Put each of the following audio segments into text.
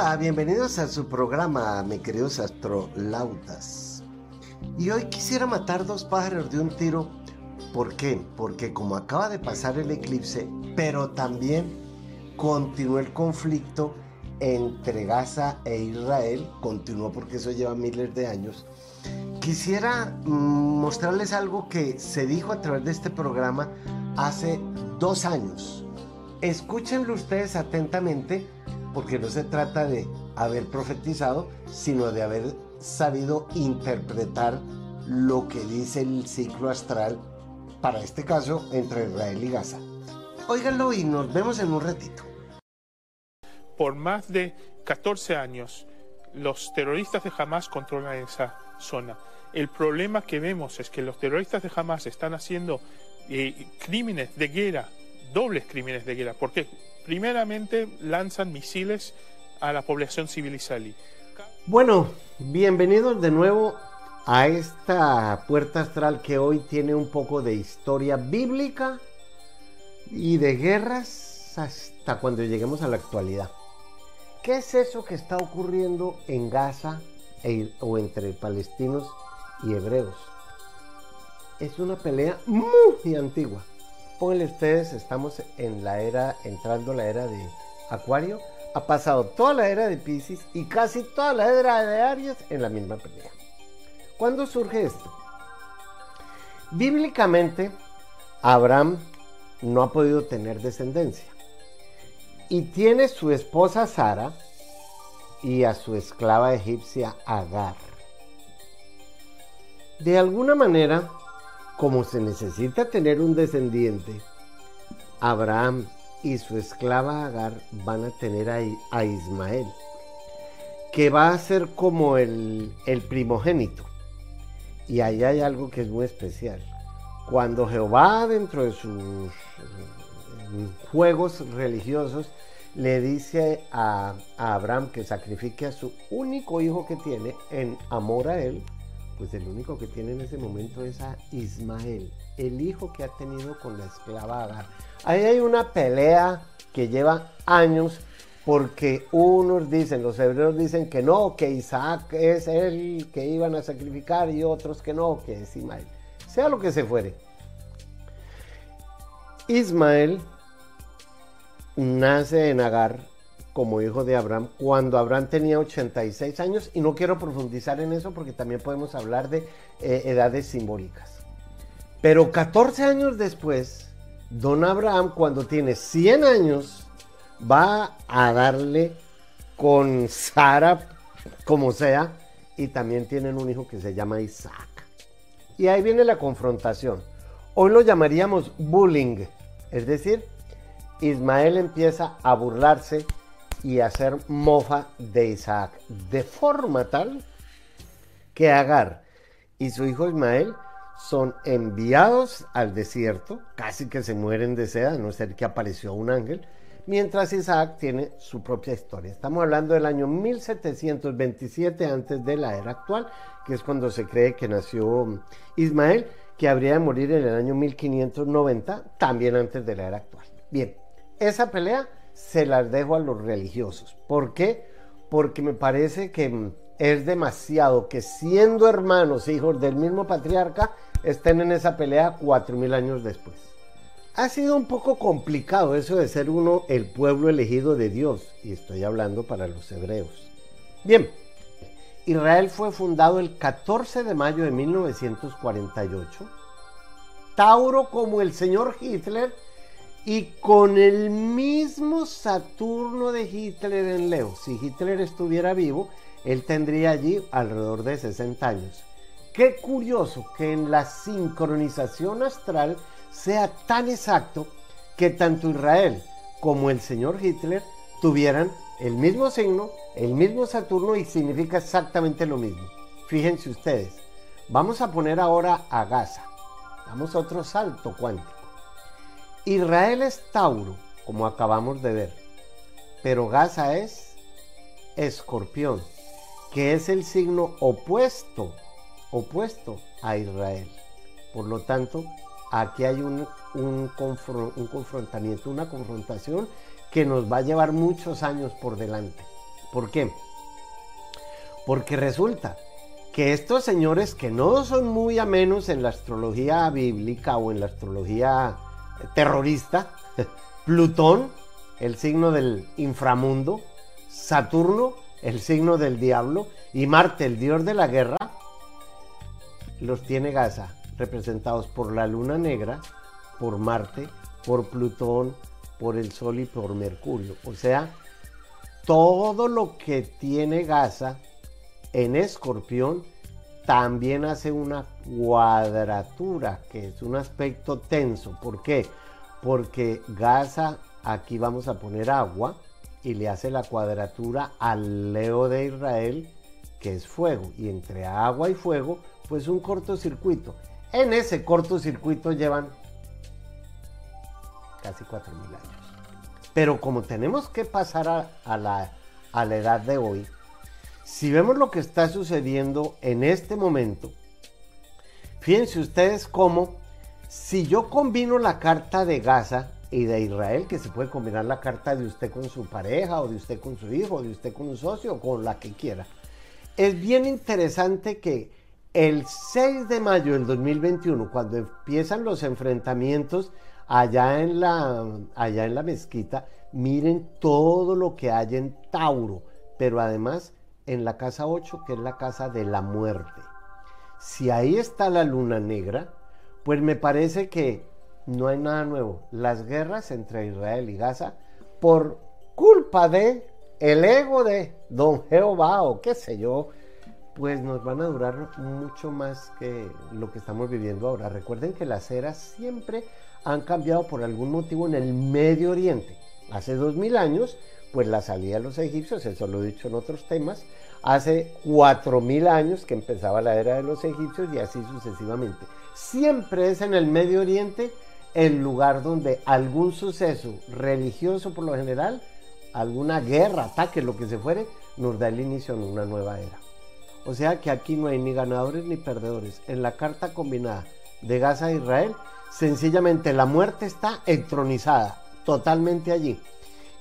Hola, bienvenidos a su programa, mis queridos astronautas. Y hoy quisiera matar dos pájaros de un tiro. ¿Por qué? Porque como acaba de pasar el eclipse, pero también continuó el conflicto entre Gaza e Israel, continuó porque eso lleva miles de años. Quisiera mm, mostrarles algo que se dijo a través de este programa hace dos años. Escúchenlo ustedes atentamente porque no se trata de haber profetizado, sino de haber sabido interpretar lo que dice el ciclo astral, para este caso, entre Israel y Gaza. Óiganlo y nos vemos en un ratito. Por más de 14 años, los terroristas de Hamas controlan esa zona. El problema que vemos es que los terroristas de Hamas están haciendo eh, crímenes de guerra, dobles crímenes de guerra, porque primeramente lanzan misiles a la población civil israelí. Bueno, bienvenidos de nuevo a esta puerta astral que hoy tiene un poco de historia bíblica y de guerras hasta cuando lleguemos a la actualidad. ¿Qué es eso que está ocurriendo en Gaza e o entre palestinos y hebreos? Es una pelea muy antigua. Pónganle ustedes, estamos en la era, entrando la era de Acuario. Ha pasado toda la era de Pisces y casi toda la era de Aries en la misma pelea. ¿Cuándo surge esto? Bíblicamente, Abraham no ha podido tener descendencia. Y tiene su esposa Sara y a su esclava egipcia Agar. De alguna manera, como se necesita tener un descendiente, Abraham y su esclava Agar van a tener a, Ismael, que va a ser como el, primogénito. Y ahí hay algo que es muy especial. Cuando Jehová, dentro de sus juegos religiosos, le dice a, a, Abraham que sacrifique a su único hijo que tiene en amor a él, pues el único que tiene en ese momento es a Ismael, el hijo que ha tenido con la esclava Agar. Ahí hay una pelea que lleva años porque unos dicen, los hebreos dicen que no, que Isaac es el que iban a sacrificar y otros que no, que es Ismael. Sea lo que se fuere. Ismael nace en Agar como hijo de Abraham cuando Abraham tenía 86 años y no quiero profundizar en eso porque también podemos hablar de eh, edades simbólicas. Pero 14 años después, don Abraham cuando tiene 100 años va a darle con Sara como sea y también tienen un hijo que se llama Isaac. Y ahí viene la confrontación. Hoy lo llamaríamos bullying, es decir, Ismael empieza a burlarse y hacer mofa de Isaac, de forma tal que Agar y su hijo Ismael son enviados al desierto, casi que se mueren de sed, a no ser que apareció un ángel, mientras Isaac tiene su propia historia. Estamos hablando del año 1727 antes de la era actual, que es cuando se cree que nació Ismael, que habría de morir en el año 1590, también antes de la era actual. Bien, esa pelea se las dejo a los religiosos. ¿Por qué? Porque me parece que es demasiado que siendo hermanos, hijos del mismo patriarca, estén en esa pelea cuatro mil años después. Ha sido un poco complicado eso de ser uno el pueblo elegido de Dios, y estoy hablando para los hebreos. Bien, Israel fue fundado el 14 de mayo de 1948. Tauro como el señor Hitler y con el mismo Saturno de Hitler en Leo. Si Hitler estuviera vivo, él tendría allí alrededor de 60 años. Qué curioso que en la sincronización astral sea tan exacto que tanto Israel como el señor Hitler tuvieran el mismo signo, el mismo Saturno y significa exactamente lo mismo. Fíjense ustedes, vamos a poner ahora a Gaza. Damos otro salto cuántico. Israel es Tauro, como acabamos de ver, pero Gaza es Escorpión, que es el signo opuesto, opuesto a Israel. Por lo tanto, aquí hay un, un, confrontamiento, una confrontación que nos va a llevar muchos años por delante. ¿Por qué? Porque resulta que estos señores que no son muy amenos en la astrología bíblica o en la astrología terrorista, Plutón, el signo del inframundo, Saturno, el signo del diablo, y Marte, el dios de la guerra, los tiene Gaza representados por la luna negra, por Marte, por Plutón, por el Sol y por Mercurio. O sea, todo lo que tiene Gaza en escorpión también hace una cuadratura, que es un aspecto tenso. ¿Por qué? Porque Gaza, aquí vamos a poner agua, y le hace la cuadratura al Leo de Israel, que es fuego. Y entre agua y fuego, pues un cortocircuito. En ese cortocircuito llevan casi 4.000 años. Pero como tenemos que pasar a, la, a la edad de hoy, si vemos lo que está sucediendo en este momento, fíjense ustedes cómo, si yo combino la carta de Gaza y de Israel, que se puede combinar la carta de usted con su pareja, o de usted con su hijo, o de usted con un socio, o con la que quiera, es bien interesante que el 6 de mayo del 2021, cuando empiezan los enfrentamientos allá en la, allá en la mezquita, miren todo lo que hay en Tauro, pero además en la casa 8, que es la casa de la muerte. Si ahí está la luna negra, pues me parece que no hay nada nuevo. Las guerras entre Israel y Gaza, por culpa de el ego de don Jehová o qué sé yo, pues nos van a durar mucho más que lo que estamos viviendo ahora. Recuerden que las eras siempre han cambiado por algún motivo en el Medio Oriente. Hace dos mil años, pues la salida de los egipcios, eso lo he dicho en otros temas, hace cuatro mil años que empezaba la era de los egipcios y así sucesivamente. Siempre es en el Medio Oriente el lugar donde algún suceso religioso por lo general, alguna guerra, ataque, lo que se fuere, nos da el inicio en una nueva era. O sea que aquí no hay ni ganadores ni perdedores. En la carta combinada de Gaza e Israel, sencillamente la muerte está entronizada, totalmente allí.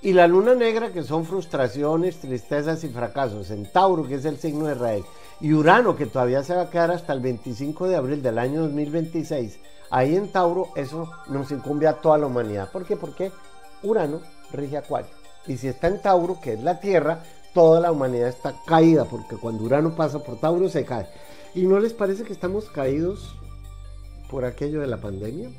Y la luna negra, que son frustraciones, tristezas y fracasos, en Tauro, que es el signo de Israel, y Urano, que todavía se va a quedar hasta el 25 de abril del año 2026, ahí en Tauro, eso nos incumbe a toda la humanidad. ¿Por qué? Porque Urano rige Acuario. Y si está en Tauro, que es la Tierra, toda la humanidad está caída, porque cuando Urano pasa por Tauro se cae. ¿Y no les parece que estamos caídos por aquello de la pandemia?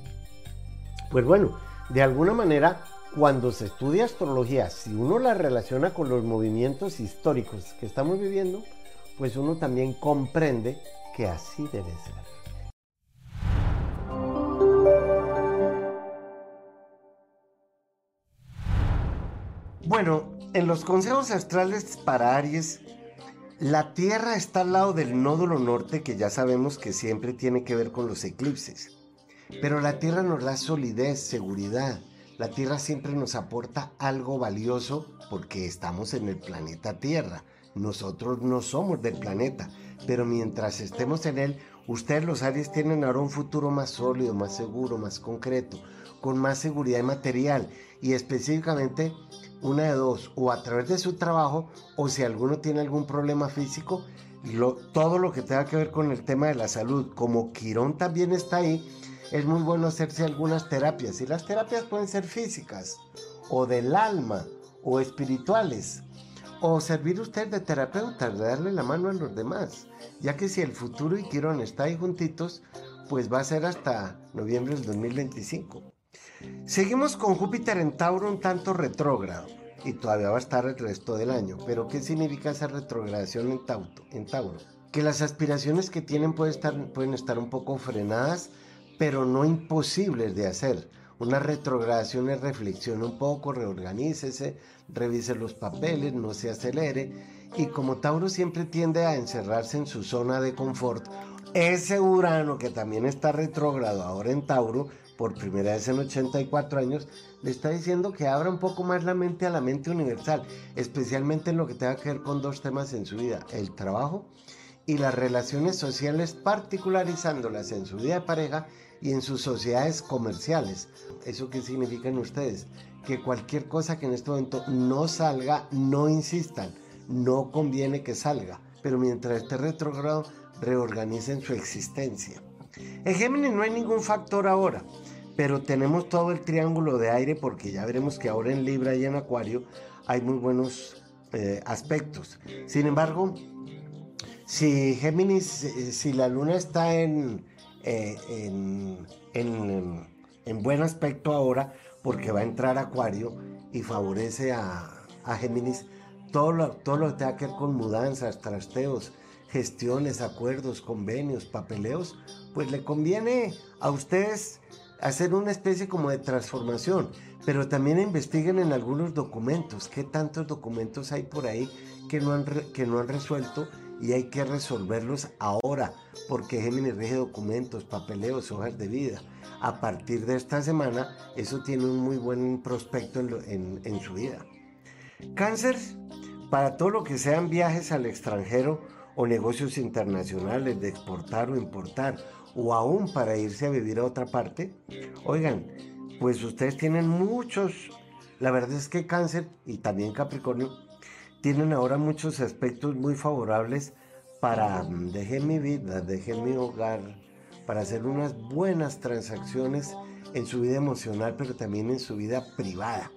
Pues bueno, de alguna manera, cuando se estudia astrología, si uno la relaciona con los movimientos históricos que estamos viviendo, pues uno también comprende que así debe ser. Bueno, en los consejos astrales para Aries, la Tierra está al lado del nódulo norte, que ya sabemos que siempre tiene que ver con los eclipses. Pero la Tierra nos da solidez, seguridad. La Tierra siempre nos aporta algo valioso porque estamos en el planeta Tierra. Nosotros no somos del planeta, pero mientras estemos en él, ustedes los Aries tienen ahora un futuro más sólido, más seguro, más concreto, con más seguridad material y específicamente una de dos, o a través de su trabajo, o si alguno tiene algún problema físico, todo lo que tenga que ver con el tema de la salud, como Quirón también está ahí, es muy bueno hacerse algunas terapias. Y las terapias pueden ser físicas, o del alma, o espirituales, o servir usted de terapeuta, de darle la mano a los demás, ya que si el futuro y Quirón está ahí juntitos, pues va a ser hasta noviembre del 2025. Seguimos con Júpiter en Tauro un tanto retrógrado y todavía va a estar el resto del año. Pero ¿qué significa esa retrogradación en, Tauro? Que las aspiraciones que tienen pueden estar, pueden estar un poco frenadas, pero no imposibles de hacer. Una retrogradación es reflexión un poco, reorganícese, revise los papeles, no se acelere. Y como Tauro siempre tiende a encerrarse en su zona de confort, ese Urano que también está retrógrado ahora en Tauro, por primera vez en 84 años, le está diciendo que abra un poco más la mente a la mente universal, especialmente en lo que tenga que ver con dos temas en su vida, el trabajo y las relaciones sociales, particularizándolas en su vida de pareja y en sus sociedades comerciales. ¿Eso qué significan ustedes? Que cualquier cosa que en este momento no salga, no insistan. no conviene que salga, pero mientras esté retrógrado, reorganicen su existencia. En Géminis no hay ningún factor ahora, pero tenemos todo el triángulo de aire porque ya veremos que ahora en Libra y en Acuario hay muy buenos eh, aspectos. Sin embargo, si Géminis, eh, si la luna está en, eh, en, en, buen aspecto ahora, porque va a entrar Acuario y favorece a, a Géminis, todo lo, todo lo que tenga que ver con mudanzas, trasteos, gestiones, acuerdos, convenios, papeleos, pues le conviene a ustedes hacer una especie como de transformación, pero también investiguen en algunos documentos, qué tantos documentos hay por ahí que no han, que no han resuelto y hay que resolverlos ahora, porque Géminis rige documentos, papeleos, hojas de vida. A partir de esta semana, eso tiene un muy buen prospecto en, en su vida. Cáncer, para todo lo que sean viajes al extranjero o negocios internacionales de exportar o importar, o aún para irse a vivir a otra parte, oigan, pues ustedes tienen muchos, la verdad es que cáncer y también Capricornio tienen ahora muchos aspectos muy favorables para mm, dejar mi vida, dejar mi hogar, para hacer unas buenas transacciones en su vida emocional, pero también en su vida privada.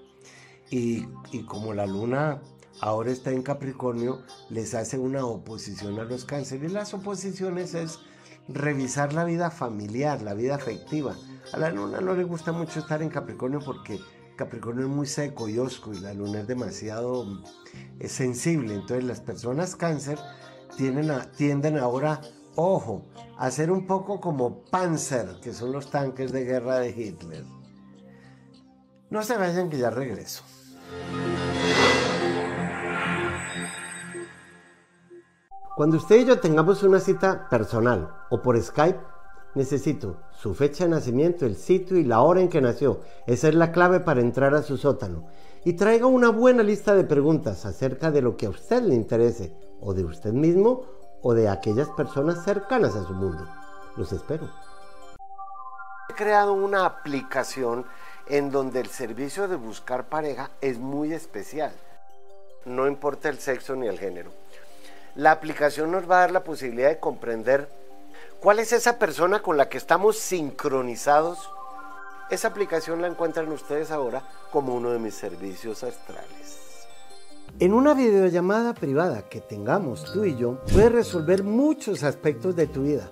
Y, como la luna ahora está en Capricornio, les hace una oposición a los cánceres. Y las oposiciones es revisar la vida familiar, la vida afectiva. A la luna no le gusta mucho estar en Capricornio porque Capricornio es muy seco y osco y la luna es demasiado es sensible. Entonces las personas cáncer tienden, tienden ahora, ojo, a ser un poco como Panzer, que son los tanques de guerra de Hitler. No se vayan que ya regreso. Cuando usted y yo tengamos una cita personal o por Skype, necesito su fecha de nacimiento, el sitio y la hora en que nació. Esa es la clave para entrar a su sótano. Y traiga una buena lista de preguntas acerca de lo que a usted le interese, o de usted mismo, o de aquellas personas cercanas a su mundo. Los espero. He creado una aplicación en donde el servicio de buscar pareja es muy especial. No importa el sexo ni el género la aplicación nos va a dar la posibilidad de comprender cuál es esa persona con la que estamos sincronizados. Esa aplicación la encuentran ustedes ahora como uno de mis servicios astrales. En una videollamada privada que tengamos tú y yo, puedes resolver muchos aspectos de tu vida.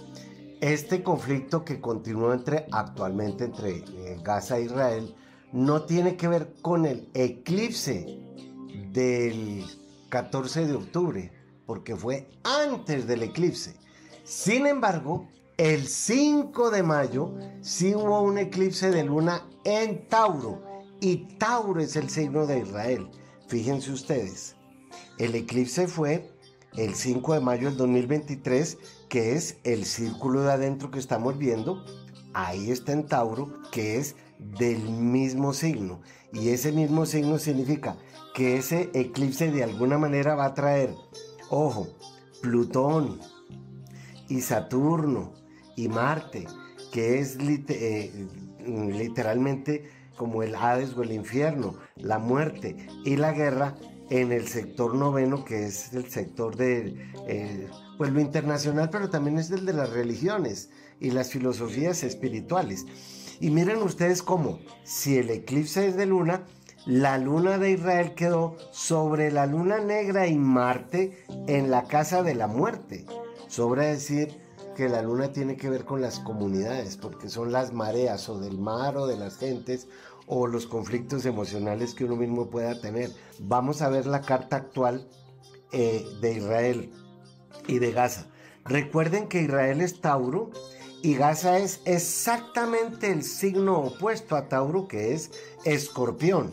este conflicto que continúa actualmente entre eh, Gaza e Israel no tiene que ver con el eclipse del 14 de octubre, porque fue antes del eclipse. Sin embargo, el 5 de mayo sí hubo un eclipse de luna en Tauro, y Tauro es el signo de Israel. Fíjense ustedes, el eclipse fue el 5 de mayo del 2023 que es el círculo de adentro que estamos viendo, ahí está en Tauro, que es del mismo signo. Y ese mismo signo significa que ese eclipse de alguna manera va a traer, ojo, Plutón y Saturno y Marte, que es eh, literalmente como el Hades o el infierno, la muerte y la guerra en el sector noveno, que es el sector de eh, pues lo internacional, pero también es el de las religiones y las filosofías espirituales. Y miren ustedes cómo, si el eclipse es de luna, la luna de Israel quedó sobre la luna negra y Marte en la casa de la muerte. Sobra decir que la luna tiene que ver con las comunidades, porque son las mareas o del mar o de las gentes o los conflictos emocionales que uno mismo pueda tener. Vamos a ver la carta actual eh, de Israel y de Gaza. Recuerden que Israel es Tauro y Gaza es exactamente el signo opuesto a Tauro que es Escorpión.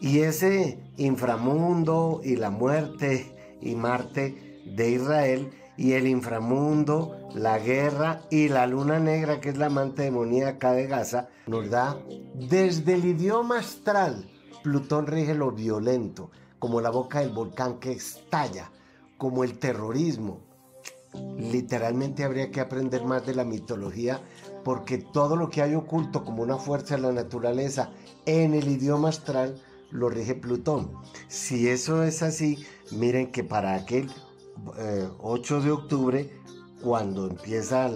Y ese inframundo y la muerte y Marte de Israel y el inframundo, la guerra y la luna negra, que es la amante demoníaca de Gaza, nos da desde el idioma astral. Plutón rige lo violento, como la boca del volcán que estalla, como el terrorismo. Literalmente habría que aprender más de la mitología porque todo lo que hay oculto como una fuerza de la naturaleza en el idioma astral lo rige Plutón. Si eso es así, miren que para aquel 8 eh, de octubre, cuando empieza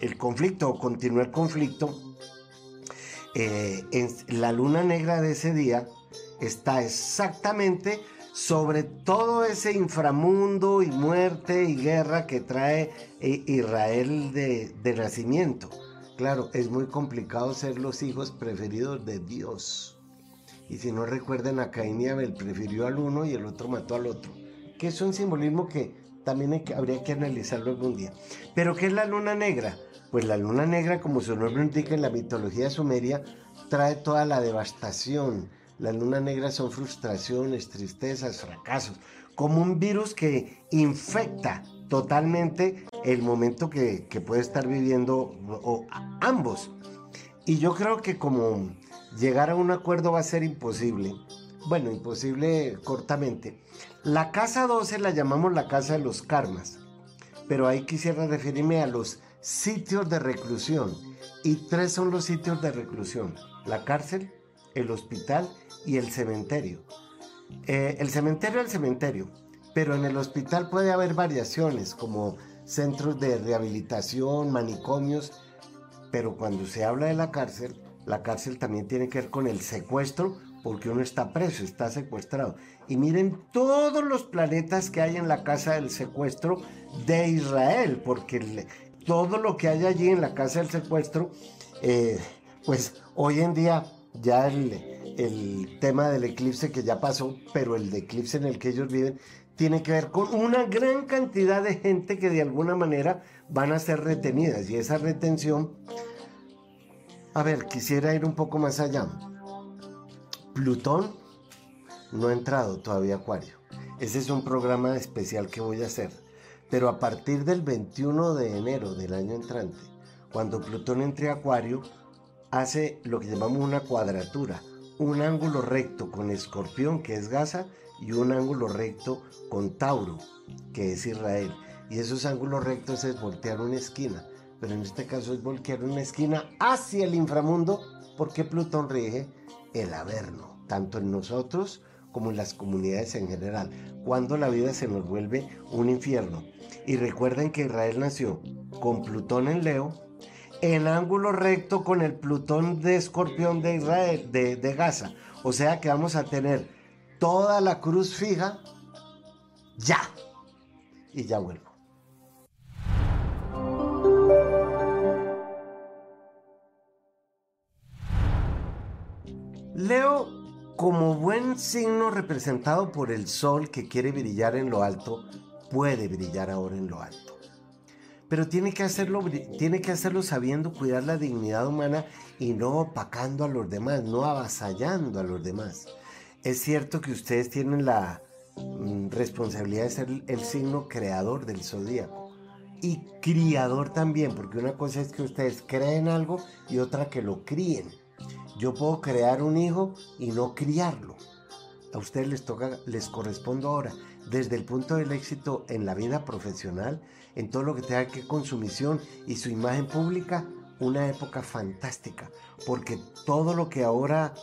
el, conflicto o continúa el conflicto, en eh, la luna negra de ese día está exactamente sobre todo ese inframundo y muerte y guerra que trae eh, Israel de, nacimiento. Claro, es muy complicado ser los hijos preferidos de Dios. Y si no recuerden, a Caín y Abel prefirió al uno y el otro mató al otro. Que es un simbolismo que también habría que analizarlo algún día. Pero ¿qué es la luna negra? Pues la luna negra, como su nombre indica en la mitología sumeria, trae toda la devastación. La luna negra son frustraciones, tristezas, fracasos, como un virus que infecta totalmente el momento que, puede estar viviendo ambos. Y yo creo que como llegar a un acuerdo va a ser imposible. Bueno, imposible cortamente. La casa 12 la llamamos la casa de los karmas, pero ahí quisiera referirme a los sitios de reclusión. Y tres son los sitios de reclusión. La cárcel, el hospital y el cementerio. Eh, el cementerio el cementerio, pero en el hospital puede haber variaciones como centros de rehabilitación, manicomios, pero cuando se habla de la cárcel, la cárcel también tiene que ver con el secuestro, porque uno está preso, está secuestrado. Y miren todos los planetas que hay en la casa del secuestro de Israel, porque todo lo que hay allí en la casa del secuestro, eh, pues hoy en día ya el, tema del eclipse que ya pasó, pero el eclipse en el que ellos viven, tiene que ver con una gran cantidad de gente que de alguna manera van a ser retenidas. Y esa retención a ver, quisiera ir un poco más allá. Plutón no ha entrado todavía Acuario. Ese es un programa especial que voy a hacer. Pero a partir del 21 de enero del año entrante, cuando Plutón entre a Acuario, hace lo que llamamos una cuadratura, un ángulo recto con Escorpión, que es Gaza, y un ángulo recto con Tauro, que es Israel. Y esos ángulos rectos es voltear una esquina pero en este caso es voltear una esquina hacia el inframundo porque Plutón rige el averno, tanto en nosotros como en las comunidades en general, cuando la vida se nos vuelve un infierno. Y recuerden que Israel nació con Plutón en Leo, en ángulo recto con el Plutón de Escorpión de Israel, de, Gaza. O sea que vamos a tener toda la cruz fija ya. Y ya vuelvo. Leo, como buen signo representado por el sol que quiere brillar en lo alto, puede brillar ahora en lo alto. Pero tiene que hacerlo, tiene que hacerlo sabiendo cuidar la dignidad humana y no opacando a los demás, no avasallando a los demás. Es cierto que ustedes tienen la mm, responsabilidad de ser el signo creador del zodíaco y criador también, porque una cosa es que ustedes creen algo y otra que lo críen. Yo puedo crear un hijo y no criarlo. A ustedes les toca, les corresponde ahora, desde el punto del éxito en la vida profesional, en todo lo que tenga que con su misión y su imagen pública, una época fantástica, porque todo lo que ahora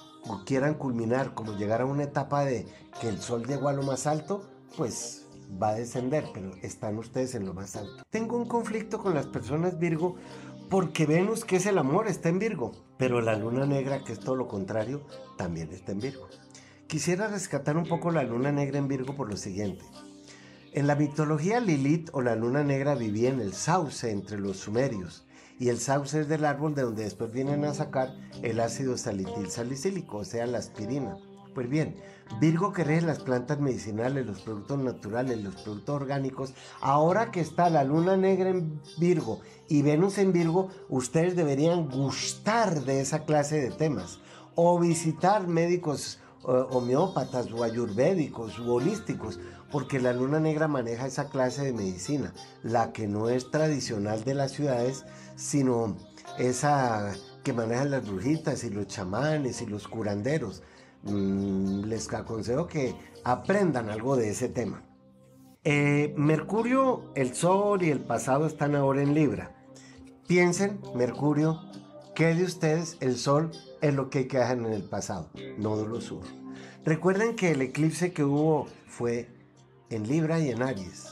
quieran culminar, como llegar a una etapa de que el sol llegó a lo más alto, pues va a descender, pero están ustedes en lo más alto. Tengo un conflicto con las personas Virgo porque Venus, que es el amor, está en Virgo, pero la luna negra, que es todo lo contrario, también está en Virgo. Quisiera rescatar un poco la luna negra en Virgo por lo siguiente. En la mitología Lilith o la luna negra vivía en el sauce entre los sumerios, y el sauce es del árbol de donde después vienen a sacar el ácido salitil salicílico, o sea, la aspirina. Pues bien, Virgo que las plantas medicinales, los productos naturales, los productos orgánicos. Ahora que está la luna negra en Virgo y Venus en Virgo, ustedes deberían gustar de esa clase de temas o visitar médicos homeópatas o ayurvédicos u holísticos, porque la luna negra maneja esa clase de medicina, la que no es tradicional de las ciudades, sino esa que manejan las brujitas y los chamanes y los curanderos. Mm, les aconsejo que aprendan algo de ese tema. Eh, Mercurio, el Sol y el pasado están ahora en Libra. Piensen, Mercurio, que de ustedes el Sol es lo que quedan en el pasado, nódulo sur. Recuerden que el eclipse que hubo fue en Libra y en Aries.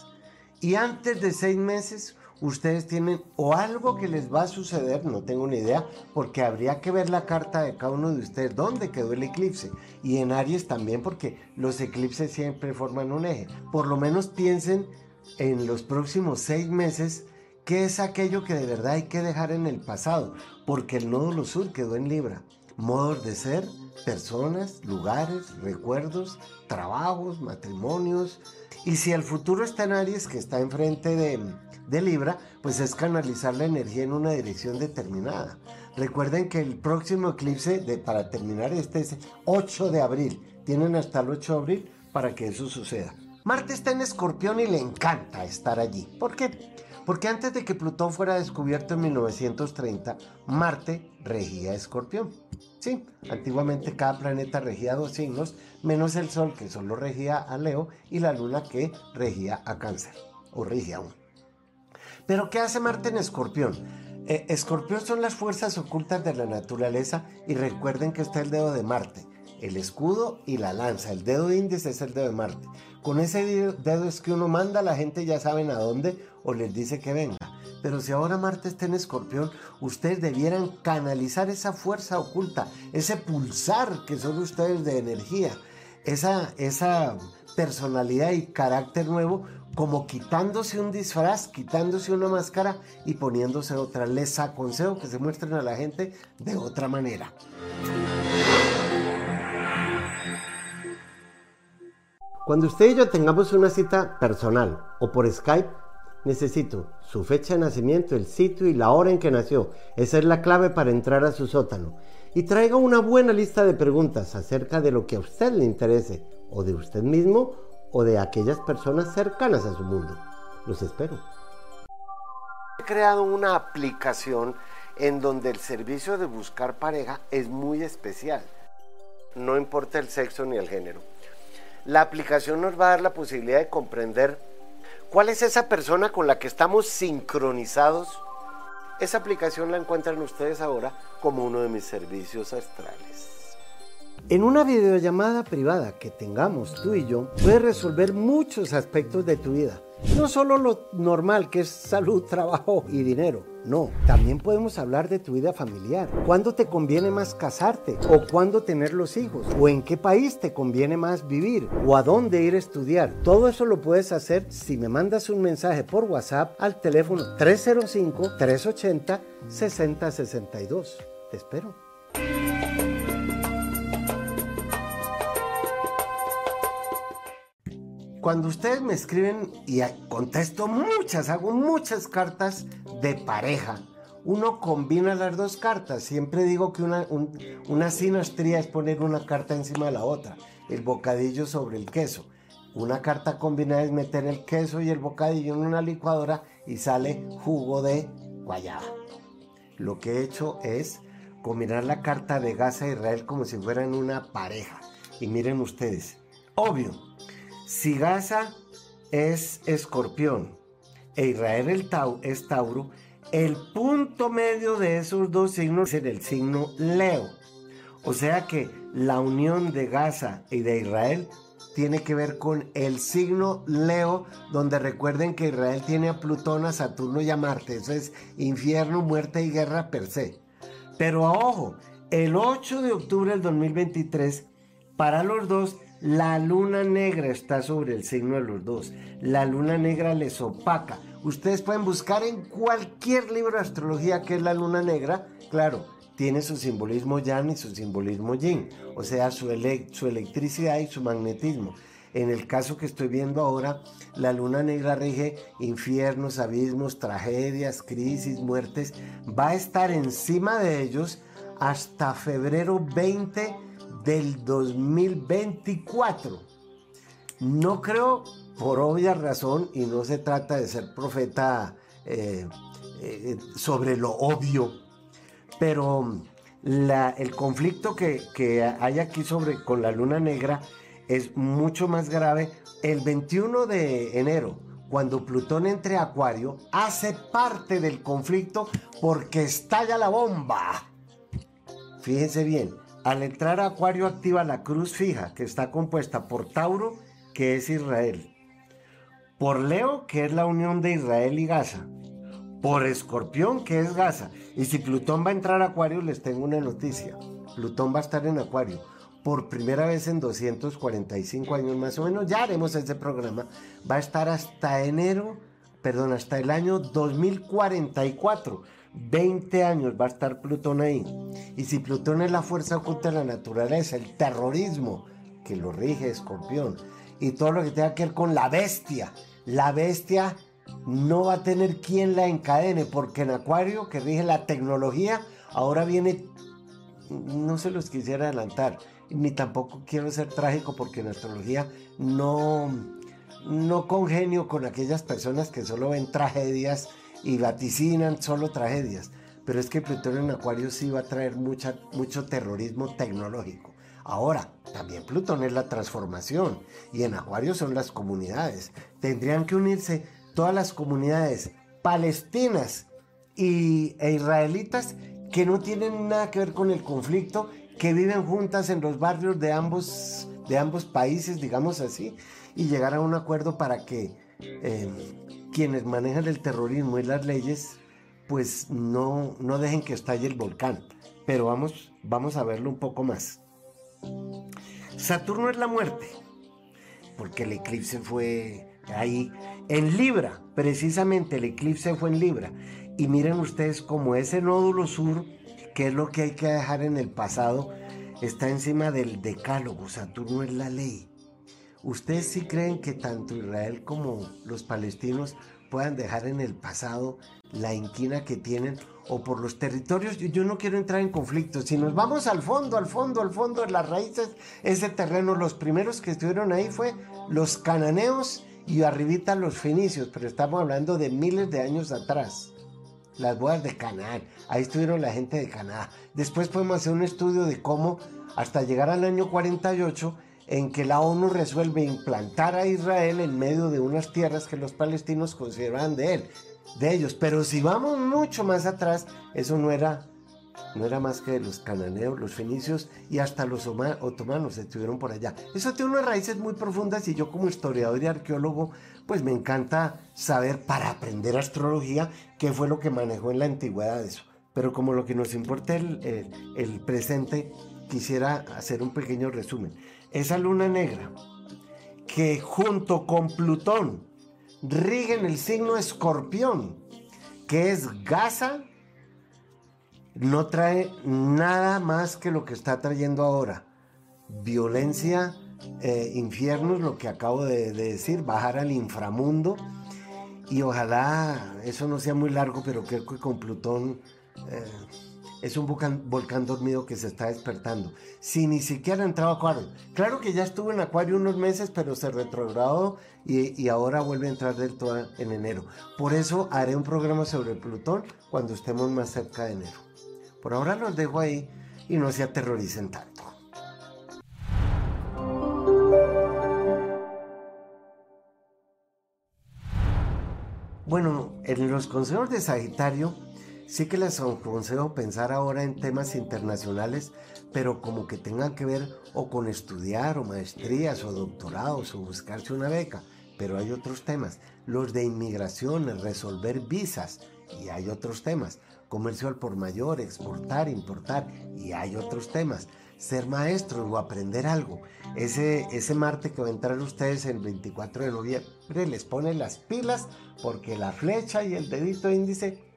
Y antes de seis meses ustedes tienen o algo que les va a suceder, no tengo ni idea, porque habría que ver la carta de cada uno de ustedes, dónde quedó el eclipse. Y en Aries también, porque los eclipses siempre forman un eje. Por lo menos piensen en los próximos seis meses qué es aquello que de verdad hay que dejar en el pasado, porque el nódulo sur quedó en Libra. Modos de ser, personas, lugares, recuerdos, trabajos, matrimonios. Y si el futuro está en Aries, que está enfrente de, de Libra, pues es canalizar la energía en una dirección determinada. Recuerden que el próximo eclipse, de, para terminar este, es 8 de abril. Tienen hasta el 8 de abril para que eso suceda. Marte está en escorpión y le encanta estar allí. ¿Por qué? Porque antes de que Plutón fuera descubierto en 1930, Marte regía escorpión. Sí, antiguamente cada planeta regía dos signos, menos el Sol que solo regía a Leo y la Luna que regía a Cáncer, o regía aún. Pero ¿qué hace Marte en Escorpión? Eh, escorpión son las fuerzas ocultas de la naturaleza y recuerden que está el dedo de Marte, el escudo y la lanza. El dedo índice es el dedo de Marte. Con ese dedo es que uno manda, la gente ya saben a dónde o les dice que venga. Pero si ahora Marte está en escorpión, ustedes debieran canalizar esa fuerza oculta, ese pulsar que son ustedes de energía, esa, esa personalidad y carácter nuevo como quitándose un disfraz, quitándose una máscara y poniéndose otra. Les aconsejo que se muestren a la gente de otra manera. Cuando usted y yo tengamos una cita personal o por Skype, necesito su fecha de nacimiento, el sitio y la hora en que nació. Esa es la clave para entrar a su sótano. Y traiga una buena lista de preguntas acerca de lo que a usted le interese, o de usted mismo, o de aquellas personas cercanas a su mundo. Los espero. He creado una aplicación en donde el servicio de buscar pareja es muy especial. No importa el sexo ni el género. La aplicación nos va a dar la posibilidad de comprender cuál es esa persona con la que estamos sincronizados. Esa aplicación la encuentran ustedes ahora como uno de mis servicios astrales. En una videollamada privada que tengamos tú y yo, puedes resolver muchos aspectos de tu vida. No solo lo normal que es salud, trabajo y dinero. No, también podemos hablar de tu vida familiar. ¿Cuándo te conviene más casarte? ¿O cuándo tener los hijos? ¿O en qué país te conviene más vivir? ¿O a dónde ir a estudiar? Todo eso lo puedes hacer si me mandas un mensaje por WhatsApp al teléfono 305-380-6062. Te espero. Cuando ustedes me escriben y contesto muchas, hago muchas cartas de pareja. Uno combina las dos cartas. Siempre digo que una, una sinastría es poner una carta encima de la otra. El bocadillo sobre el queso. Una carta combinada es meter el queso y el bocadillo en una licuadora y sale jugo de guayaba. Lo que he hecho es combinar la carta de Gaza e Israel como si fueran una pareja. Y miren ustedes, obvio, si Gaza es escorpión e Israel el tau, es Tauro, el punto medio de esos dos signos es el signo Leo. O sea que la unión de Gaza y de Israel tiene que ver con el signo Leo, donde recuerden que Israel tiene a Plutón, a Saturno y a Marte. Eso es infierno, muerte y guerra per se. Pero ojo, el 8 de octubre del 2023, para los dos, la luna negra está sobre el signo de los dos. La luna negra les opaca. Ustedes pueden buscar en cualquier libro de astrología que es la luna negra. Claro, tiene su simbolismo yang y su simbolismo yin. O sea, su, su electricidad y su magnetismo. En el caso que estoy viendo ahora, la luna negra rige infiernos, abismos, tragedias, crisis, muertes. Va a estar encima de ellos hasta febrero 20 del 2024. No creo, por obvia razón, y no se trata de ser profeta eh, eh, sobre lo obvio, pero el conflicto que, hay aquí sobre, con la luna negra es mucho más grave. El 21 de enero, cuando Plutón entre a Acuario, hace parte del conflicto porque estalla la bomba. Fíjense bien, al entrar a Acuario activa la cruz fija, que está compuesta por Tauro, que es Israel, por Leo, que es la unión de Israel y Gaza, por Escorpión, que es Gaza. Y si Plutón va a entrar a Acuario, les tengo una noticia. Plutón va a estar en Acuario por primera vez en 245 años más o menos. Ya haremos ese programa. Va a estar hasta enero, perdón, hasta el año 2044. 20 años va a estar Plutón ahí. Y si Plutón es la fuerza oculta de la naturaleza, el terrorismo que lo rige Escorpión, y todo lo que tenga que ver con la bestia. La bestia no va a tener quien la encadene, porque en Acuario, que rige la tecnología, ahora viene, no se los quisiera adelantar, ni tampoco quiero ser trágico, porque en astrología no, no congenio con aquellas personas que solo ven tragedias y vaticinan solo tragedias. Pero es que Plutón en Acuario sí va a traer mucha, mucho terrorismo tecnológico. Ahora, también Plutón es la transformación y en Acuario son las comunidades. Tendrían que unirse todas las comunidades palestinas y, e israelitas que no tienen nada que ver con el conflicto, que viven juntas en los barrios de ambos, de ambos países, digamos así, y llegar a un acuerdo para que eh, quienes manejan el terrorismo y las leyes, pues no, no dejen que estalle el volcán. Pero vamos, vamos a verlo un poco más. Saturno es la muerte, porque el eclipse fue ahí en Libra, precisamente el eclipse fue en Libra. Y miren ustedes como ese nódulo sur, que es lo que hay que dejar en el pasado, está encima del decálogo, Saturno es la ley. ¿Ustedes sí creen que tanto Israel como los palestinos puedan dejar en el pasado la inquina que tienen o por los territorios. Yo no quiero entrar en conflictos. Si nos vamos al fondo, al fondo, al fondo de las raíces, ese terreno, los primeros que estuvieron ahí fue los cananeos y arribita los fenicios, pero estamos hablando de miles de años atrás. Las bodas de Canaán, ahí estuvieron la gente de Canaán. Después podemos hacer un estudio de cómo hasta llegar al año 48 en que la ONU resuelve implantar a Israel en medio de unas tierras que los palestinos consideraban de él, de ellos. Pero si vamos mucho más atrás, eso no era, no era más que los cananeos, los fenicios y hasta los otomanos estuvieron por allá. Eso tiene unas raíces muy profundas y yo como historiador y arqueólogo, pues me encanta saber para aprender astrología qué fue lo que manejó en la antigüedad eso. Pero como lo que nos importa el, el presente, quisiera hacer un pequeño resumen. Esa luna negra que junto con Plutón rigen el signo escorpión, que es Gaza, no trae nada más que lo que está trayendo ahora. Violencia, eh, infiernos, lo que acabo de, decir, bajar al inframundo. Y ojalá eso no sea muy largo, pero creo que con Plutón... Eh, es un volcán, dormido que se está despertando. Si ni siquiera ha entrado a Acuario. Claro que ya estuvo en Acuario unos meses, pero se retrogradó y, y, ahora vuelve a entrar del todo en enero. Por eso haré un programa sobre Plutón cuando estemos más cerca de enero. Por ahora los dejo ahí y no se aterroricen tanto. Bueno, en los consejos de Sagitario Sí que les aconsejo pensar ahora en temas internacionales, pero como que tengan que ver o con estudiar o maestrías o doctorados o buscarse una beca. Pero hay otros temas, los de inmigración, resolver visas, y hay otros temas, comercio al por mayor, exportar, importar, y hay otros temas, ser maestros o aprender algo. Ese, ese Marte que va a entrar ustedes el 24 de noviembre les pone las pilas porque la flecha y el dedito índice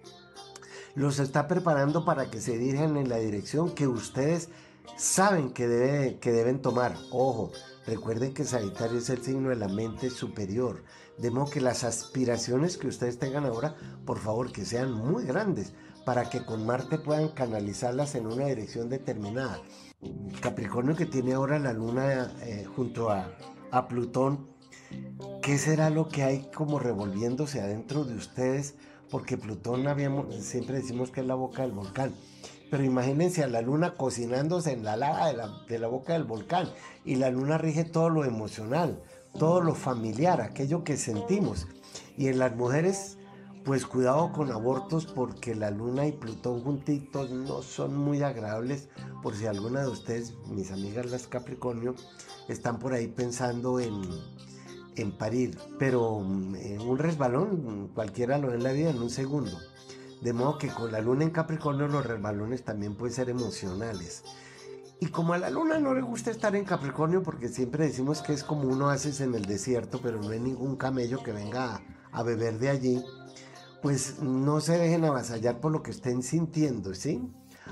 los está preparando para que se dirijan en la dirección que ustedes saben que, que deben tomar. Ojo, recuerden que Sagitario es el signo de la mente superior, De modo que las aspiraciones que ustedes tengan ahora, por favor, que sean muy grandes, para que con Marte puedan canalizarlas en una dirección determinada. Capricornio que tiene ahora la luna eh, junto a, a Plutón, ¿qué será lo que hay como revolviéndose adentro de ustedes? Porque Plutón habíamos, siempre decimos que es la boca del volcán. Pero imagínense a la luna cocinándose en la lava de la, de la boca del volcán. Y la luna rige todo lo emocional, todo lo familiar, aquello que sentimos. Y en las mujeres pues cuidado con abortos porque la luna y Plutón juntitos no son muy agradables por si alguna de ustedes, mis amigas las Capricornio, están por ahí pensando en, en parir. Pero mm, un resbalón cualquiera lo ve en la vida en un segundo. De modo que con la luna en Capricornio los resbalones también pueden ser emocionales. Y como a la luna no le gusta estar en Capricornio porque siempre decimos que es como uno hace en el desierto, pero no hay ningún camello que venga a, a beber de allí, pues no se dejen avasallar por lo que estén sintiendo, ¿sí?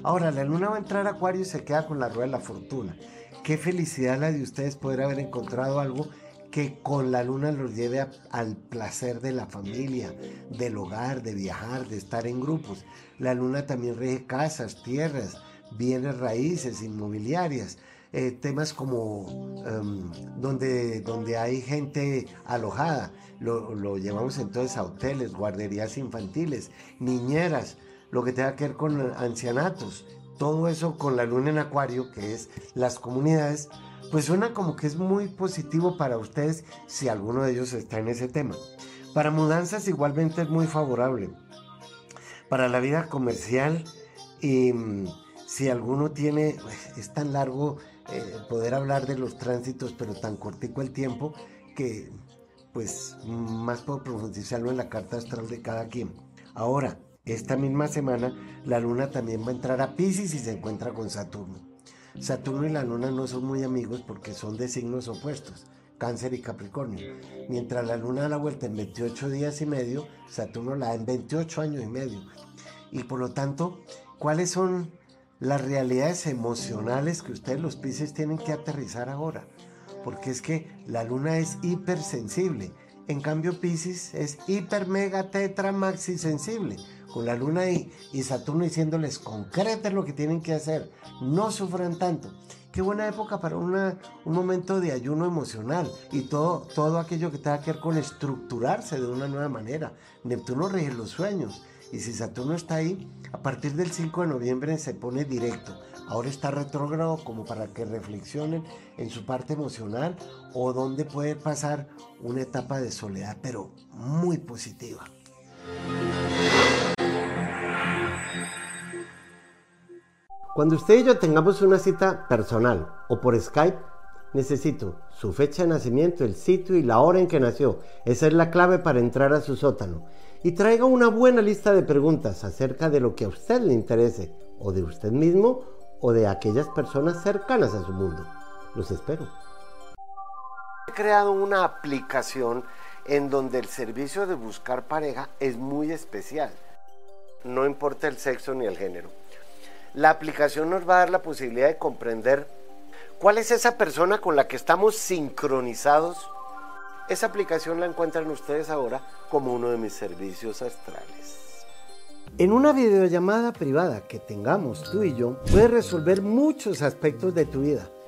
Ahora, la luna va a entrar a Acuario y se queda con la rueda de la fortuna. Qué felicidad la de ustedes poder haber encontrado algo que con la luna los lleve al placer de la familia, del hogar, de viajar, de estar en grupos. La luna también rige casas, tierras, bienes raíces, inmobiliarias. Eh, temas como em, donde, donde hay gente alojada, lo, llevamos entonces a hoteles, guarderías infantiles, niñeras, lo que tenga que ver con ancianatos, todo eso con la luna en acuario, que es las comunidades, pues suena como que es muy positivo para ustedes si alguno de ellos está en ese tema. Para mudanzas igualmente es muy favorable. Para la vida comercial, y mm, si alguno tiene, es tan largo eh, poder hablar de los tránsitos, pero tan cortico el tiempo que pues más puedo profundizarlo en la carta astral de cada quien. Ahora, esta misma semana, la luna también va a entrar a Pisces y se encuentra con Saturno. Saturno y la luna no son muy amigos porque son de signos opuestos, Cáncer y Capricornio. Mientras la luna da la vuelta en 28 días y medio, Saturno la da en 28 años y medio. Y por lo tanto, ¿cuáles son las realidades emocionales que ustedes los Pisces tienen que aterrizar ahora? porque es que la luna es hipersensible. En cambio, Pisces es hiper, mega, tetra, maxi sensible. Con la luna y, y Saturno diciéndoles concreten lo que tienen que hacer. No sufran tanto. Qué buena época para un momento de ayuno emocional y todo, todo aquello que tenga que ver con estructurarse de una nueva manera. Neptuno rige los sueños y si Saturno está ahí, a partir del 5 de noviembre se pone directo ahora está retrógrado como para que reflexionen en su parte emocional o donde puede pasar una etapa de soledad, pero muy positiva. Cuando usted y yo tengamos una cita personal o por Skype, necesito su fecha de nacimiento, el sitio y la hora en que nació. Esa es la clave para entrar a su sótano. Y traiga una buena lista de preguntas acerca de lo que a usted le interese, o de usted mismo, o de aquellas personas cercanas a su mundo. Los espero. He creado una aplicación en donde el servicio de buscar pareja es muy especial. No importa el sexo ni el género. La aplicación nos va a dar la posibilidad de comprender cuál es esa persona con la que estamos sincronizados. Esa aplicación la encuentran ustedes ahora como uno de mis servicios astrales. En una videollamada privada que tengamos tú y yo, puedes resolver muchos aspectos de tu vida.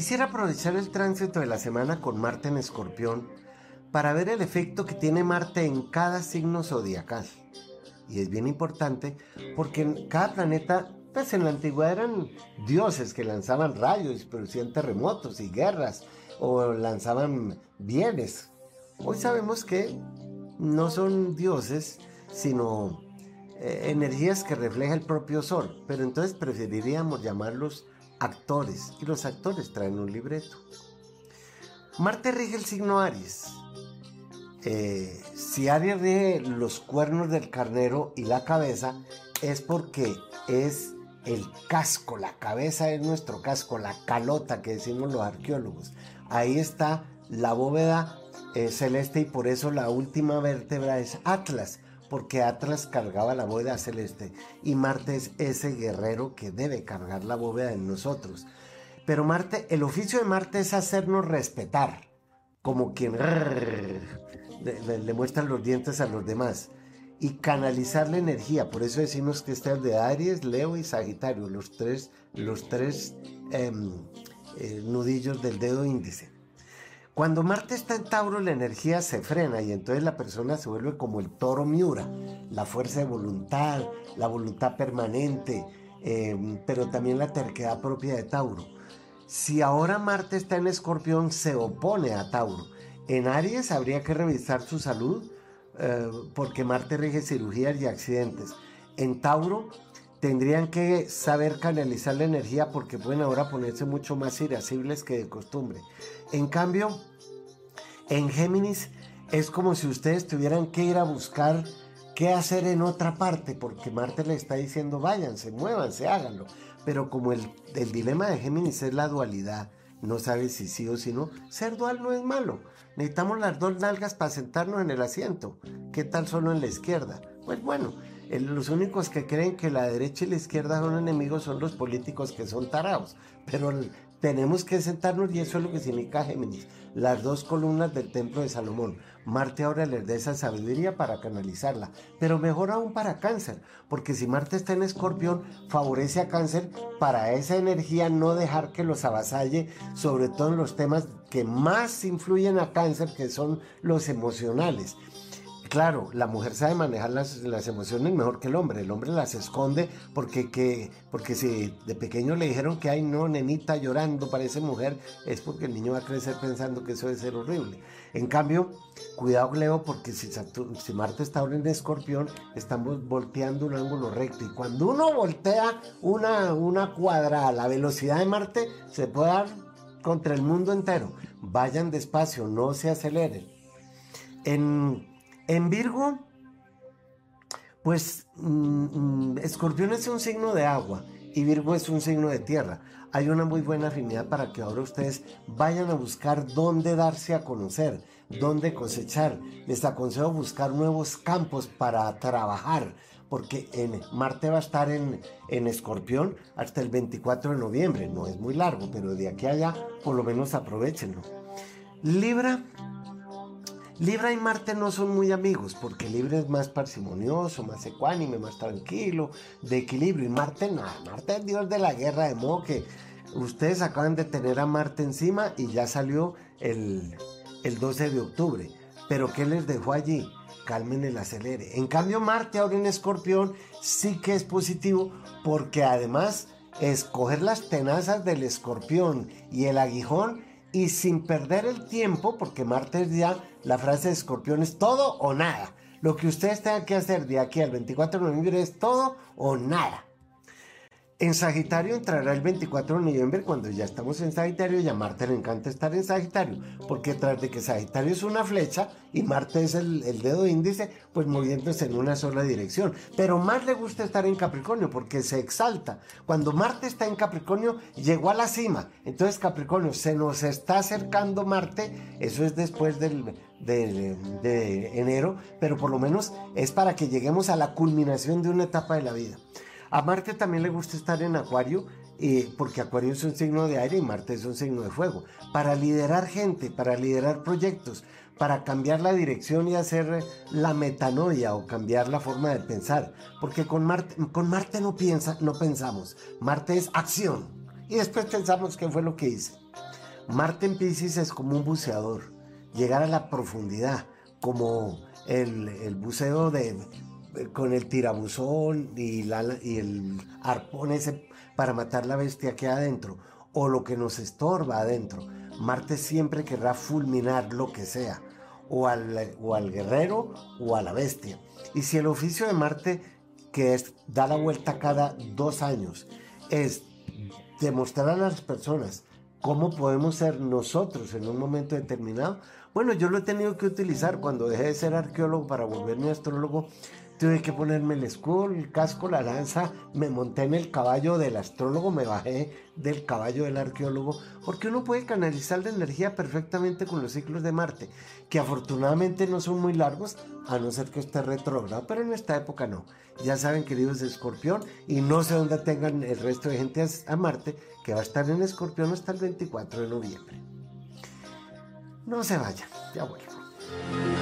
Quisiera aprovechar el tránsito de la semana con Marte en Escorpión para ver el efecto que tiene Marte en cada signo zodiacal. Y es bien importante porque cada planeta, pues en la antigüedad eran dioses que lanzaban rayos producían terremotos y guerras o lanzaban bienes. Hoy sabemos que no son dioses, sino eh, energías que refleja el propio Sol, pero entonces preferiríamos llamarlos actores y los actores traen un libreto. Marte rige el signo Aries. eh, si Aries rige los cuernos del carnero y la cabeza, es porque es el casco, la cabeza es nuestro casco, la calota que decimos los arqueólogos. Ahí está la bóveda eh, celeste y por eso la última vértebra es Atlas, porque Atlas cargaba la bóveda celeste y Marte es ese guerrero que debe cargar la bóveda en nosotros. Pero Marte, el oficio de Marte es hacernos respetar, como quien le, muestra los dientes a los demás y canalizar la energía. Por eso decimos que este es de Aries, Leo y Sagitario, los tres, los tres em, eh, nudillos del dedo índice. Cuando Marte está en Tauro, la energía se frena y entonces la persona se vuelve como el toro Miura, la fuerza de voluntad, la voluntad permanente, em, pero también la terquedad propia de Tauro. Si ahora Marte está en Escorpión, se opone a Tauro. En Aries habría que revisar su salud eh, porque Marte rige cirugías y accidentes. En Tauro tendrían que saber canalizar la energía porque pueden ahora ponerse mucho más irascibles que de costumbre. En cambio, en Géminis es como si ustedes tuvieran que ir a buscar qué hacer en otra parte, porque Marte le está diciendo váyanse, muévanse, háganlo. Pero como el, dilema de Géminis es la dualidad, no sabe si sí o si no. Ser dual no es malo. Necesitamos las dos nalgas para sentarnos en el asiento. ¿Qué tal solo en la izquierda? Pues bueno, los únicos que creen que la derecha y la izquierda son enemigos son los políticos que son tarados. Pero tenemos que sentarnos y eso es lo que significa Géminis. Las dos columnas del templo de Salomón. Marte ahora les da esa sabiduría para canalizarla. Pero mejor aún para cáncer. Porque si Marte está en escorpión, favorece a cáncer para esa energía no dejar que los avasalle, sobre todo en los temas que más influyen a cáncer, que son los emocionales. Claro, la mujer sabe manejar las, emociones mejor que el hombre. El hombre las esconde porque, que, porque si de pequeño le dijeron que hay no, nenita llorando, parece mujer, es porque el niño va a crecer pensando que eso debe ser horrible. En cambio, cuidado Leo, porque si, si Marte está ahora en escorpión, estamos volteando un ángulo recto. Y cuando uno voltea una, una cuadra a la velocidad de Marte, se puede dar contra el mundo entero. Vayan despacio, no se aceleren. En en Virgo, pues mm, mm, Escorpión es un signo de agua y Virgo es un signo de tierra. Hay una muy buena afinidad para que ahora ustedes vayan a buscar dónde darse a conocer, dónde cosechar. Les aconsejo buscar nuevos campos para trabajar, porque en Marte va a estar en, en Escorpión hasta el 24 de noviembre. No es muy largo, pero de aquí a allá por lo menos aprovechenlo. Libra Libra y Marte no son muy amigos, porque Libra es más parsimonioso, más ecuánime, más tranquilo, de equilibrio. Y Marte nada, Marte es Dios de la guerra, de modo que ustedes acaban de tener a Marte encima y ya salió el, el 12 de octubre. Pero ¿qué les dejó allí? Calmen el acelere. En cambio, Marte ahora en Escorpión sí que es positivo, porque además escoger las tenazas del escorpión y el aguijón y sin perder el tiempo, porque Marte es ya la frase de escorpión es todo o nada. Lo que ustedes tengan que hacer de aquí al 24 de noviembre es todo o nada. En Sagitario entrará el 24 de noviembre cuando ya estamos en Sagitario y a Marte le encanta estar en Sagitario, porque tras de que Sagitario es una flecha y Marte es el, dedo índice, pues moviéndose en una sola dirección. Pero más le gusta estar en Capricornio porque se exalta. Cuando Marte está en Capricornio, llegó a la cima. Entonces Capricornio se nos está acercando Marte, eso es después del, de, de enero, pero por lo menos es para que lleguemos a la culminación de una etapa de la vida. A Marte también le gusta estar en Acuario, eh, porque Acuario es un signo de aire y Marte es un signo de fuego, para liderar gente, para liderar proyectos, para cambiar la dirección y hacer la metanoia o cambiar la forma de pensar, porque con Marte, con Marte no, piensa, no pensamos, Marte es acción. Y después pensamos qué fue lo que hice. Marte en Pisces es como un buceador, llegar a la profundidad, como el, el buceo de, con el tirabuzón y, y el arpón ese para matar la bestia que hay adentro, o lo que nos estorba adentro. Marte siempre querrá fulminar lo que sea, o al, o al guerrero o a la bestia. Y si el oficio de Marte, que es da la vuelta cada dos años, es demostrar a las personas cómo podemos ser nosotros en un momento determinado, Bueno, yo lo he tenido que utilizar cuando dejé de ser arqueólogo para volverme astrólogo. Tuve que ponerme el escudo, el casco, la lanza, me monté en el caballo del astrólogo, me bajé del caballo del arqueólogo, porque uno puede canalizar la energía perfectamente con los ciclos de Marte, que afortunadamente no son muy largos, a no ser que esté retrógrado, pero en esta época no. Ya saben, queridos de Escorpión, y no sé dónde tengan el resto de gente a Marte, que va a estar en Escorpión hasta el 24 de noviembre. No se vayan, ya vuelvo.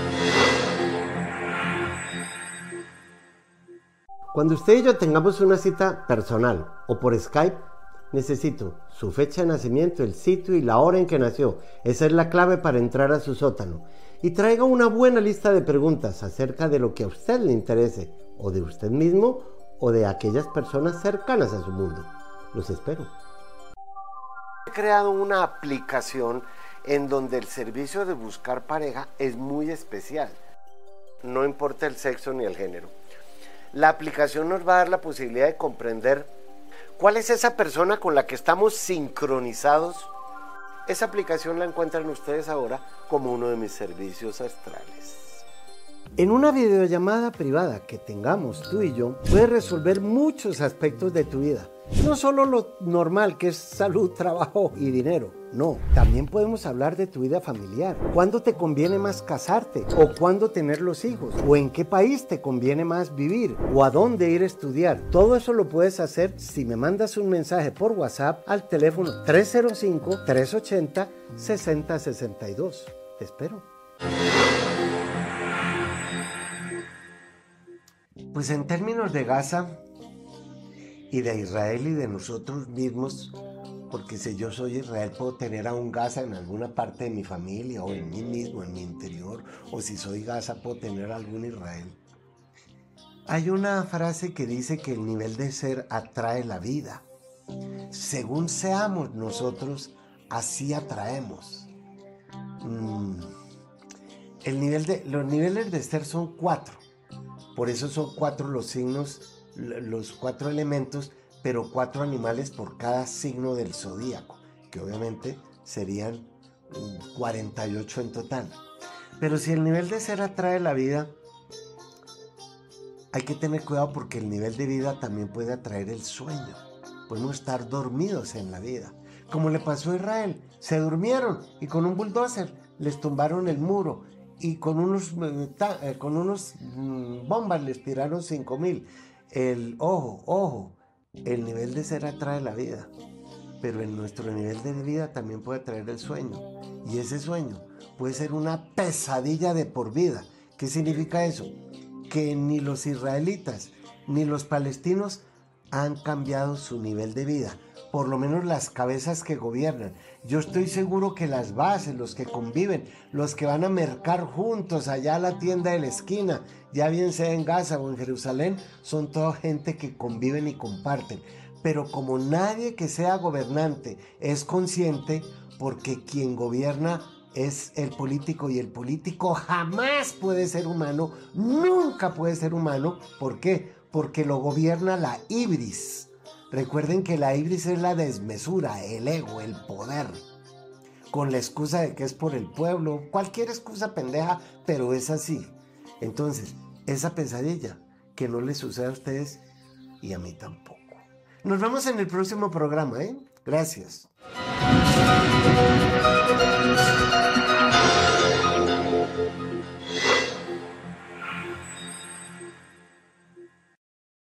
Cuando usted y yo tengamos una cita personal o por Skype, necesito su fecha de nacimiento, el sitio y la hora en que nació. Esa es la clave para entrar a su sótano. Y traiga una buena lista de preguntas acerca de lo que a usted le interese, o de usted mismo, o de aquellas personas cercanas a su mundo. Los espero. He creado una aplicación en donde el servicio de buscar pareja es muy especial. No importa el sexo ni el género. La aplicación nos va a dar la posibilidad de comprender cuál es esa persona con la que estamos sincronizados. Esa aplicación la encuentran ustedes ahora como uno de mis servicios astrales. En una videollamada privada que tengamos tú y yo, puedes resolver muchos aspectos de tu vida. No solo lo normal que es salud, trabajo y dinero. No, también podemos hablar de tu vida familiar. ¿Cuándo te conviene más casarte? ¿O cuándo tener los hijos? ¿O en qué país te conviene más vivir? ¿O a dónde ir a estudiar? Todo eso lo puedes hacer si me mandas un mensaje por WhatsApp al teléfono 305-380-6062. Te espero. Pues en términos de Gaza y de Israel y de nosotros mismos, porque si yo soy Israel puedo tener a un Gaza en alguna parte de mi familia o en mí mismo, en mi interior, o si soy Gaza puedo tener algún Israel. Hay una frase que dice que el nivel de ser atrae la vida. Según seamos nosotros, así atraemos. Mm. El nivel de, los niveles de ser son cuatro. Por eso son cuatro los signos, los cuatro elementos, pero cuatro animales por cada signo del zodíaco, que obviamente serían 48 en total. Pero si el nivel de ser atrae la vida, hay que tener cuidado porque el nivel de vida también puede atraer el sueño. Podemos estar dormidos en la vida. Como le pasó a Israel, se durmieron y con un bulldozer les tumbaron el muro y con unos, eh, eh, con unos mm, bombas les tiraron 5000. El ojo, ojo, el nivel de ser atrae la vida, pero en nuestro nivel de vida también puede traer el sueño. Y ese sueño puede ser una pesadilla de por vida. ¿Qué significa eso? Que ni los israelitas ni los palestinos han cambiado su nivel de vida por lo menos las cabezas que gobiernan. Yo estoy seguro que las bases, los que conviven, los que van a mercar juntos allá a la tienda de la esquina, ya bien sea en Gaza o en Jerusalén, son toda gente que conviven y comparten. Pero como nadie que sea gobernante es consciente, porque quien gobierna es el político y el político jamás puede ser humano, nunca puede ser humano. ¿Por qué? Porque lo gobierna la ibris Recuerden que la ibris es la desmesura, el ego, el poder. Con la excusa de que es por el pueblo, cualquier excusa pendeja, pero es así. Entonces, esa pesadilla, que no le suceda a ustedes y a mí tampoco. Nos vemos en el próximo programa, ¿eh? Gracias.